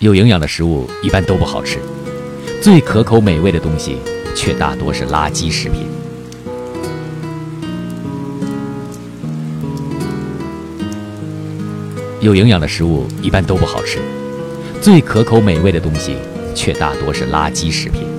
有营养的食物一般都不好吃最可口美味的东西却大多是垃圾食品。有营养的食物一般都不好吃最可口美味的东西却大多是垃圾食品。